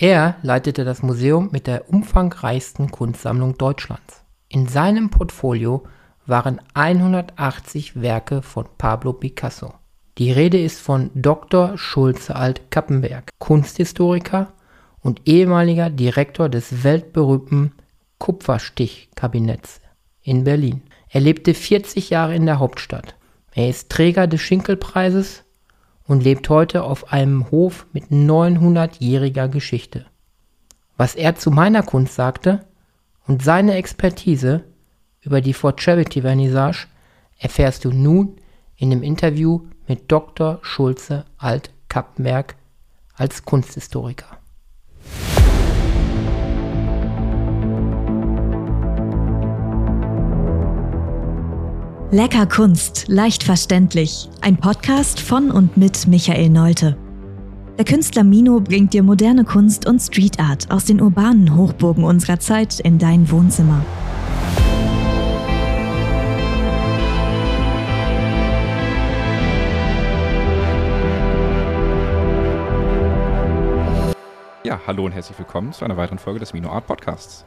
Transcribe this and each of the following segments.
Er leitete das Museum mit der umfangreichsten Kunstsammlung Deutschlands. In seinem Portfolio waren 180 Werke von Pablo Picasso. Die Rede ist von Dr. Schulze Alt-Kappenberg, Kunsthistoriker und ehemaliger Direktor des weltberühmten Kupferstichkabinetts in Berlin. Er lebte 40 Jahre in der Hauptstadt. Er ist Träger des Schinkelpreises und lebt heute auf einem Hof mit 900-jähriger Geschichte. Was er zu meiner Kunst sagte und seine Expertise über die For Charity Vernissage erfährst du nun in dem Interview mit Dr. Schulze Alt-Kappmerk als Kunsthistoriker. Lecker Kunst, leicht verständlich. Ein Podcast von und mit Michael Neute. Der Künstler Mino bringt dir moderne Kunst und Street Art aus den urbanen Hochburgen unserer Zeit in dein Wohnzimmer. Ja, hallo und herzlich willkommen zu einer weiteren Folge des Mino Art Podcasts.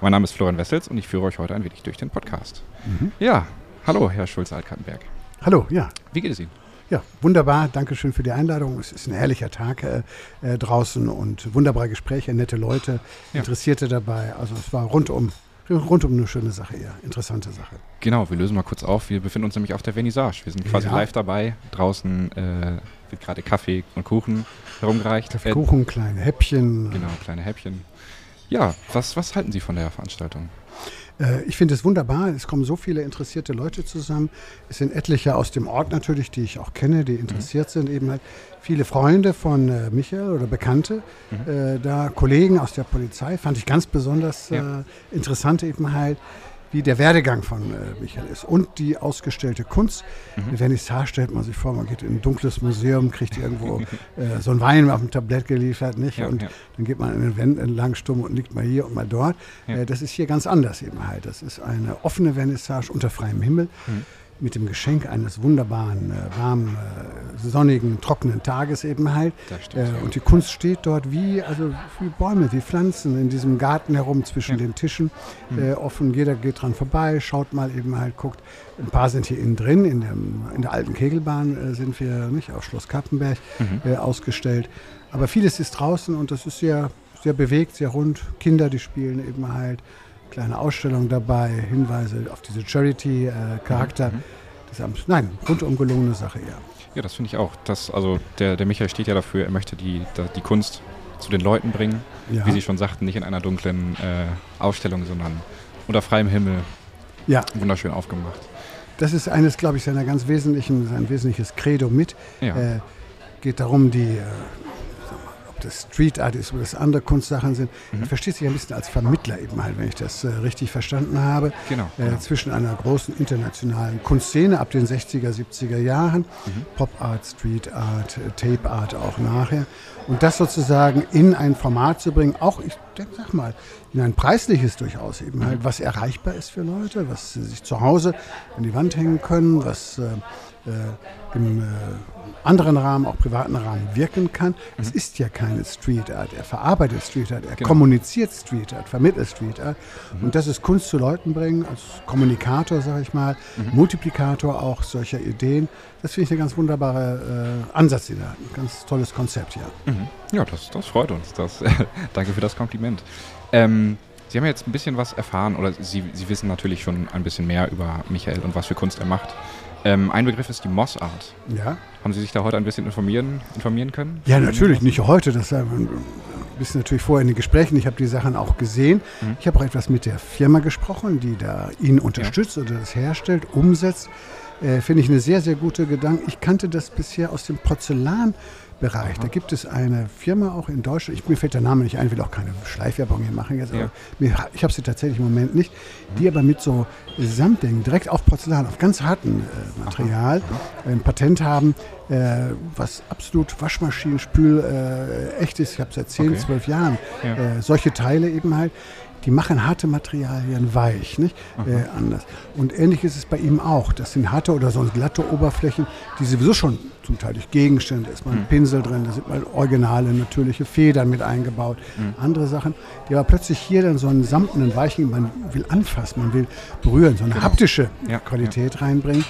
Mein Name ist Florian Wessels und ich führe euch heute ein wenig durch den Podcast. Mhm. Ja, Hallo, Herr Schulze-Altkattenberg. Hallo, ja. Wie geht es Ihnen? Ja, wunderbar. Dankeschön für die Einladung. Es ist ein herrlicher Tag äh, äh, draußen und wunderbare Gespräche, nette Leute, ja. Interessierte dabei. Also es war rundum, rundum eine schöne Sache, ja. Interessante Sache. Genau, wir lösen mal kurz auf. Wir befinden uns nämlich auf der Vernissage. Wir sind quasi ja. live dabei. Draußen äh, wird gerade Kaffee und Kuchen herumgereicht. Kaffee, Kuchen, kleine Häppchen. Genau, kleine Häppchen. Ja, was, was halten Sie von der Veranstaltung? Äh, ich finde es wunderbar. Es kommen so viele interessierte Leute zusammen. Es sind etliche aus dem Ort natürlich, die ich auch kenne, die interessiert mhm. sind. Eben halt viele Freunde von äh, Michael oder Bekannte, mhm. äh, da Kollegen aus der Polizei. Fand ich ganz besonders ja. äh, interessant eben halt wie der Werdegang von äh, Michael ist und die ausgestellte Kunst. Mhm. Eine Vernissage stellt man sich vor, man geht in ein dunkles Museum, kriegt irgendwo äh, so ein Wein auf dem Tablett geliefert, nicht? Ja, und ja. dann geht man an den Wänden entlang stumm und liegt mal hier und mal dort. Ja. Äh, das ist hier ganz anders eben halt. Das ist eine offene Vernissage unter freiem Himmel. Mhm mit dem Geschenk eines wunderbaren, äh, warmen, äh, sonnigen, trockenen Tages eben halt. Äh, und die Kunst steht dort wie, also wie Bäume, wie Pflanzen in diesem Garten herum zwischen ja. den Tischen mhm. Äh, offen. Jeder geht dran vorbei, schaut mal eben halt, guckt. Ein paar sind hier innen drin, in, dem, in der alten Kegelbahn äh, sind wir nicht auf Schloss Kappenberg mhm. Äh, ausgestellt. Aber vieles ist draußen und das ist sehr, sehr bewegt, sehr rund. Kinder, die spielen eben halt kleine Ausstellung dabei, Hinweise auf diese Charity-Charakter mhm. Amts. Nein, rundum gelungene Sache, ja. Ja, das finde ich auch. Das, also der, der Michael steht ja dafür, er möchte die, die Kunst zu den Leuten bringen. Ja. Wie Sie schon sagten, nicht in einer dunklen äh, Ausstellung, sondern unter freiem Himmel. Ja. Wunderschön aufgemacht. Das ist eines, glaube ich, seiner ganz wesentlichen, sein wesentliches Credo mit. Ja. Äh, geht darum, die äh, das Street Art ist oder das andere Kunstsachen sind. Mhm. Er versteht sich ein bisschen als Vermittler eben halt, wenn ich das äh, richtig verstanden habe. Genau, äh, genau. Zwischen einer großen internationalen Kunstszene ab den 60er, 70er Jahren, mhm. Pop Art, Street Art, äh, Tape Art auch nachher. Und das sozusagen in ein Format zu bringen, auch, ich sag mal, in ein preisliches durchaus eben halt, was erreichbar ist für Leute, was sie sich zu Hause an die Wand hängen können, was äh, äh, im äh, anderen Rahmen, auch privaten Rahmen wirken kann. Es mhm. ist ja keine Street Art. Er verarbeitet Street Art, er genau. kommuniziert Street Art, vermittelt Street Art. Mhm. Und das ist Kunst zu Leuten bringen, als Kommunikator, sage ich mal, mhm. Multiplikator auch solcher Ideen. Das finde ich ein ganz wunderbarer äh, Ansatz, hat. Ein ganz tolles Konzept, ja. Mhm. Ja, das, das freut uns. Das, danke für das Kompliment. Ähm, Sie haben jetzt ein bisschen was erfahren oder Sie, Sie wissen natürlich schon ein bisschen mehr über Michael und was für Kunst er macht. Ähm, ein Begriff ist die Moss Art. Ja. Haben Sie sich da heute ein bisschen informieren, informieren können? Ja, natürlich, nicht heute. Das äh, wissen natürlich vorher in den Gesprächen. Ich habe die Sachen auch gesehen. Mhm. Ich habe auch etwas mit der Firma gesprochen, die da ihn unterstützt ja. oder das herstellt, umsetzt. Äh, Finde ich eine sehr, sehr gute Gedanke. Ich kannte das bisher aus dem Porzellan. Bereich. Da gibt es eine Firma auch in Deutschland, ich, mir fällt der Name nicht ein, will auch keine Schleifwerbung hier machen jetzt, ja. mir, ich habe sie tatsächlich im Moment nicht, die aber mit so Samtdingen direkt auf Porzellan, auf ganz hartem äh, Material Aha. ein Patent haben, äh, was absolut Waschmaschinen, Spül äh, echt ist. Ich habe seit 10, okay. 12 Jahren ja. Äh, solche Teile eben halt die machen harte Materialien weich, nicht? Äh, anders. Und ähnlich ist es bei ihm auch. Das sind harte oder sonst glatte Oberflächen, die sowieso schon zum Teil durch Gegenstände, da ist mal ein Pinsel drin, da sind mal originale, natürliche Federn mit eingebaut, andere Sachen, die aber plötzlich hier dann so einen samtenen, weichen, man will anfassen, man will berühren, so eine haptische Ja, Qualität reinbringen,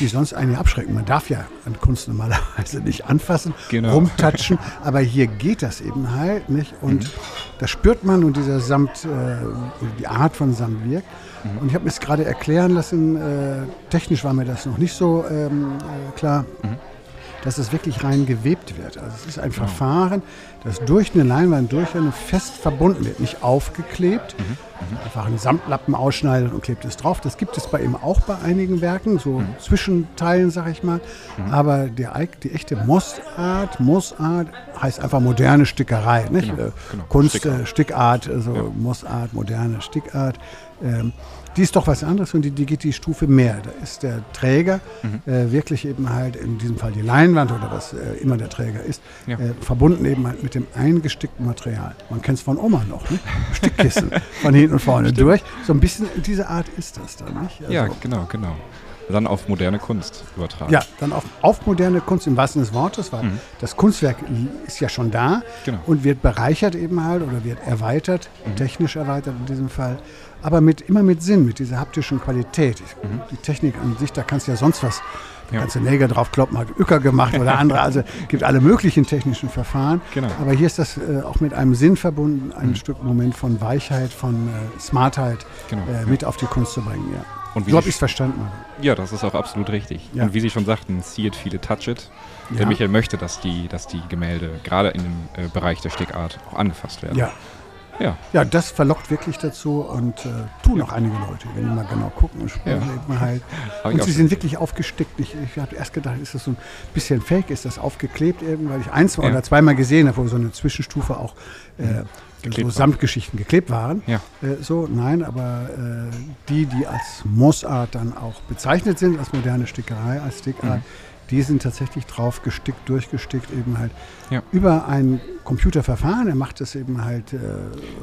die sonst einen ja abschrecken. Man darf ja an Kunst normalerweise nicht anfassen, Genau. rumtatschen, aber hier geht das eben halt, nicht? Und das spürt man und dieser Samt, äh, die Art von Samt wirkt. Und ich habe mir es gerade erklären lassen, äh, technisch war mir das noch nicht so ähm, äh, klar, dass es wirklich rein gewebt wird. Also es ist ein Verfahren, das durch eine Leinwand durch eine fest verbunden wird, nicht aufgeklebt. Einfach einen Samtlappen ausschneidet und klebt es drauf. Das gibt es bei ihm auch bei einigen Werken, so Zwischenteilen, sag ich mal. Aber der, eig- die echte Mossart, Mossart heißt einfach moderne Stickerei. Nicht? Genau, Äh, genau. Kunst, Stickart. äh, Stickart, also Mossart, moderne Stickart. Ähm, die ist doch was anderes und die, die geht die Stufe mehr. Da ist der Träger Mhm. äh, wirklich eben halt, in diesem Fall die Leinwand oder was äh, immer der Träger ist, Ja. äh, verbunden eben halt mit dem eingestickten Material. Man kennt es von Oma noch, ne? Stickkissen von hinten und vorne durch. So ein bisschen diese Art ist das dann, nicht? Also, Ja, genau, genau. Dann auf moderne Kunst übertragen. ja, dann auf, auf moderne Kunst im wahrsten Sinne des Wortes, weil das Kunstwerk ist ja schon da Mhm. Genau. und wird bereichert eben halt oder wird erweitert, Mhm. technisch erweitert in diesem Fall, aber mit, immer mit Sinn, mit dieser haptischen Qualität. Ich, Die Technik an sich, da kannst du ja sonst was, Mhm. Ja. kannst du Nägel draufkloppen, hat Öcker gemacht oder andere, also gibt alle möglichen technischen Verfahren, Genau. aber hier ist das äh, auch mit einem Sinn verbunden, ein Stück Moment von Weichheit, von äh, Smartheit Genau, äh, ja. mit auf die Kunst zu bringen, ja. Und wie so habe ich es verstanden. Ja, das ist auch absolut richtig. Ja. Und wie Sie schon sagten, see it, feel it, touch it. Ja. Der Michael möchte, dass die, dass die Gemälde gerade in dem äh, Bereich der Stickart auch angefasst werden. Ja. Ja, Ja, das verlockt wirklich dazu und äh, tun auch einige Leute, wenn die mal genau gucken und spüren Ja. eben halt. Und sie sind wirklich aufgestickt. Ich, ich habe erst gedacht, ist das so ein bisschen fake, ist das aufgeklebt eben, weil ich eins Ja. oder zweimal gesehen habe, wo so eine Zwischenstufe auch äh, Geklebt so. Samtgeschichten geklebt waren. Ja. Äh, so, nein, aber äh, die, die als Mossart dann auch bezeichnet sind, als moderne Stickerei, als Stickart, Mhm. Die sind tatsächlich drauf gestickt, durchgestickt, eben halt Ja. über ein Computerverfahren. Er macht das eben halt äh,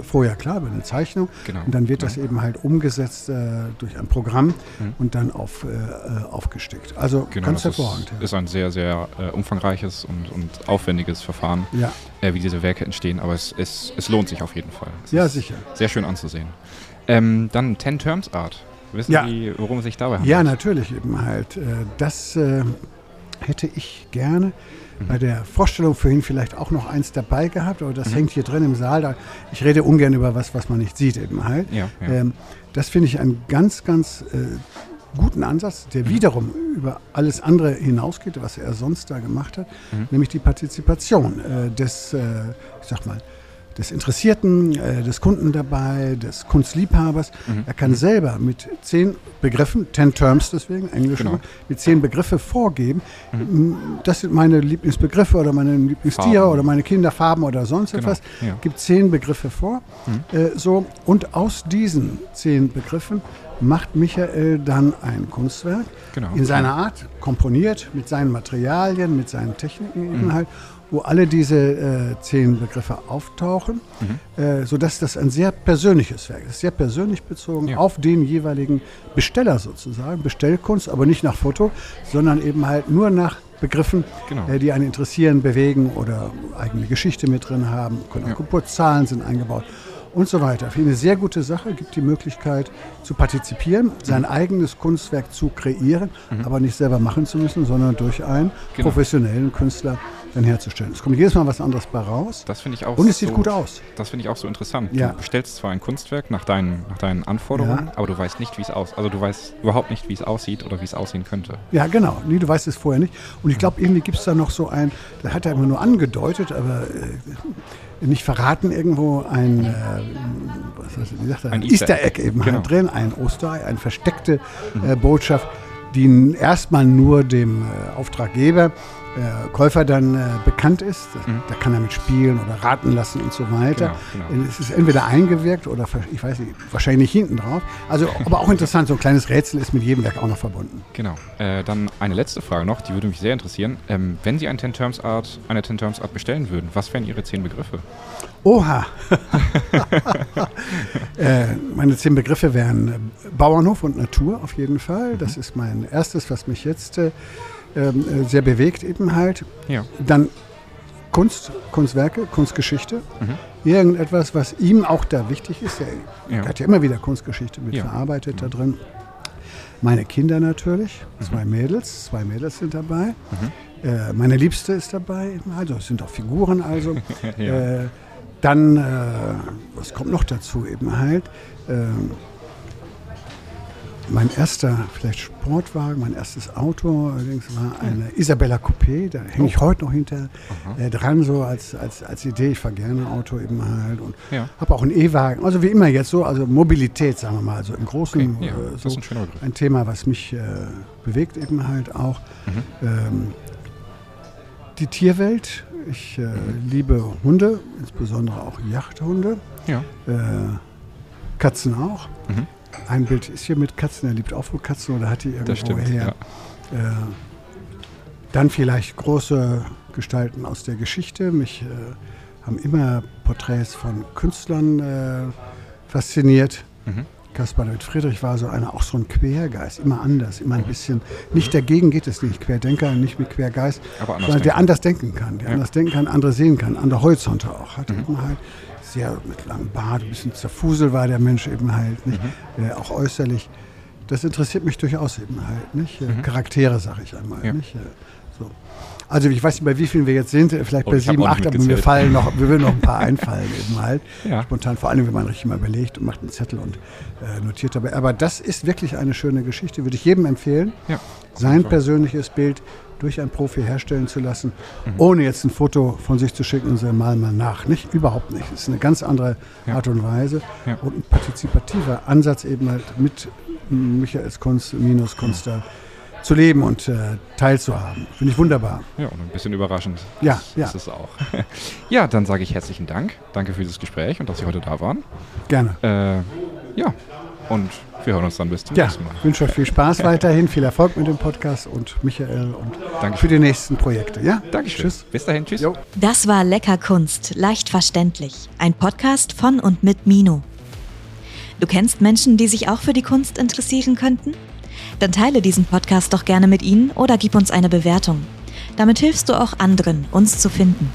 vorher klar über eine Zeichnung Genau. und dann wird Ja. das eben halt umgesetzt äh, durch ein Programm Mhm. und dann auf, äh, äh, aufgestickt. Also Genau, ganz das hervorragend. ist, ist ein sehr, sehr äh, umfangreiches und, und aufwendiges Verfahren, ja. äh, wie diese Werke entstehen, aber es, es, es lohnt sich auf jeden Fall. Es ja, sicher. Sehr schön anzusehen. Ähm, dann Ten Terms Art. Wissen Ja. Sie, worum es sich dabei handelt? Ja, natürlich eben halt. Das hätte ich gerne Mhm. bei der Vorstellung vorhin vielleicht auch noch eins dabei gehabt, aber das Mhm. hängt hier drin im Saal. Da, ich rede ungern über was, was man nicht sieht eben halt. Ja, ja. Ähm, das finde ich einen ganz, ganz äh, guten Ansatz, Mhm. der wiederum über alles andere hinausgeht, was er sonst da gemacht hat, Mhm. nämlich die Partizipation äh, des, äh, ich sag mal, des Interessierten, äh, des Kunden dabei, des Kunstliebhabers. Mhm. Er kann selber mit zehn Begriffen, ten terms deswegen, englisch, Genau. mit zehn Begriffe vorgeben, m, das sind meine Lieblingsbegriffe oder meine Lieblingstiere Farben. oder meine Kinderfarben oder sonst Genau, etwas. ja. Mhm. Gibt zehn Begriffe vor. Äh, so, und aus diesen zehn Begriffen macht Michael dann ein Kunstwerk Genau. in seiner Art, komponiert mit seinen Materialien, mit seinen Techniken Mhm. eben halt, wo alle diese äh, zehn Begriffe auftauchen, Mhm. äh, sodass das ein sehr persönliches Werk ist, sehr persönlich bezogen Ja. auf den jeweiligen Besteller sozusagen, Bestellkunst, aber nicht nach Foto, sondern eben halt nur nach Begriffen, Genau. äh, die einen interessieren, bewegen oder eigene Geschichte mit drin haben, können auch Ja. Geburtszahlen sind eingebaut und so weiter. Für eine sehr gute Sache, gibt die Möglichkeit zu partizipieren, sein Mhm. eigenes Kunstwerk zu kreieren, aber nicht selber machen zu müssen, sondern durch einen Genau. professionellen Künstler dann herzustellen. Es kommt jedes Mal was anderes bei raus Das finde ich auch und es sieht so, gut aus. Das finde ich auch so interessant. Ja. Du bestellst zwar ein Kunstwerk nach deinen, nach deinen Anforderungen, Ja. aber du weißt nicht, wie es aus, also du weißt überhaupt nicht, wie es aussieht oder wie es aussehen könnte. Ja, genau. Nee, du weißt es vorher nicht. Und ich glaube, irgendwie gibt es da noch so ein, da hat er immer nur angedeutet, aber äh, nicht verraten, irgendwo ein, äh, was heißt, wie sagt er, Ein Easter Egg eben Genau. halt drin, ein Osterei, eine versteckte äh, Botschaft, die erstmal nur dem äh, Auftraggeber äh, Käufer dann äh, bekannt ist. Mhm. Da kann er mit spielen oder raten lassen und so weiter. Genau, genau. Es ist entweder eingewirkt oder ich weiß nicht, wahrscheinlich nicht hinten drauf. Also, aber auch interessant, so ein kleines Rätsel ist mit jedem Werk auch noch verbunden. Genau. Äh, dann eine letzte Frage noch, die würde mich sehr interessieren. Ähm, wenn Sie ein Ten Terms Art, eine Ten Terms Art bestellen würden, was wären Ihre zehn Begriffe? Oha! äh, meine zehn Begriffe wären äh, Bauernhof und Natur auf jeden Fall. Das ist mein erstes, was mich jetzt äh, ähm, äh, sehr bewegt eben halt. Ja. Dann Kunst, Kunstwerke, Kunstgeschichte. Mhm. Irgendetwas, was ihm auch da wichtig ist. Er Ja. hat ja immer wieder Kunstgeschichte mit Ja. verarbeitet da drin. Meine Kinder natürlich, zwei Mädels, zwei Mädels sind dabei. Äh, meine Liebste ist dabei, also es sind auch Figuren also. Ja. äh, dann, äh, was kommt noch dazu eben halt? Mein erster, vielleicht Sportwagen, mein erstes Auto allerdings war eine Isabella Coupé, da hänge ich heute noch hinter äh, dran, so als, als, als Idee. Ich fahre gerne Auto eben halt und Ja. habe auch einen E-Wagen, also wie immer jetzt so, also Mobilität, sagen wir mal, so im Großen, Okay, ja, äh, so ist ein ein Thema, was mich äh, bewegt eben halt auch. Mhm. Ähm, die Tierwelt, ich äh, liebe Hunde, insbesondere auch Jagdhunde. Ja. Äh, Katzen auch. Mhm. Ein Bild ist hier mit Katzen, er liebt auch wohl Katzen oder hat die irgendwo Das stimmt. her. Ja. Äh, dann vielleicht große Gestalten aus der Geschichte. Mich äh, haben immer Porträts von Künstlern äh, fasziniert. Mhm. Caspar David Friedrich war so einer, auch so ein Quergeist, immer anders, immer ein bisschen, nicht dagegen geht es nicht, Querdenker, nicht mit Quergeist, Aber anders sondern der anders denken kann, der Ja. anders denken kann, andere sehen kann, andere Horizonte auch hat. Mhm. Halt sehr mit langem Bart, ein bisschen zerfusel war der Mensch eben halt, nicht? Mhm. Äh, auch äußerlich. Das interessiert mich durchaus eben halt, nicht? Äh, Mhm. Charaktere, sag ich einmal, Ja. nicht? Äh, so. Also ich weiß nicht, bei wie vielen wir jetzt sind, vielleicht Oh, bei sieben, acht, aber mir fallen noch, mir würden noch ein paar einfallen eben halt. Ja. Spontan, vor allem, wenn man richtig mal überlegt und macht einen Zettel und äh, notiert dabei. Aber das ist wirklich eine schöne Geschichte, würde ich jedem empfehlen, Ja. sein Fall. persönliches Bild durch einen Profi herstellen zu lassen, Mhm. ohne jetzt ein Foto von sich zu schicken und sagen, mal mal nach. Nicht, überhaupt nicht. Das ist eine ganz andere Ja. Art und Weise und ein partizipativer Ansatz eben halt mit Michaels Kunst, Minus Kunst da zu leben und äh, teilzuhaben. Finde ich wunderbar. Ja, und ein bisschen überraschend. Ja, Das ja. ist es auch. ja, dann sage ich herzlichen Dank. Danke für dieses Gespräch und dass Sie heute da waren. Gerne. Äh, ja, und wir hören uns dann bis zum Ja, nächsten Mal. ich wünsche euch viel Spaß weiterhin, viel Erfolg mit dem Podcast und Michael und Danke für die nächsten Projekte. Ja? Dankeschön. Tschüss. Bis dahin. Tschüss. Jo. Das war Lecker Kunst, leicht verständlich. Ein Podcast von und mit Mino. Du kennst Menschen, die sich auch für die Kunst interessieren könnten? Dann teile diesen Podcast doch gerne mit ihnen oder gib uns eine Bewertung. Damit hilfst du auch anderen, uns zu finden.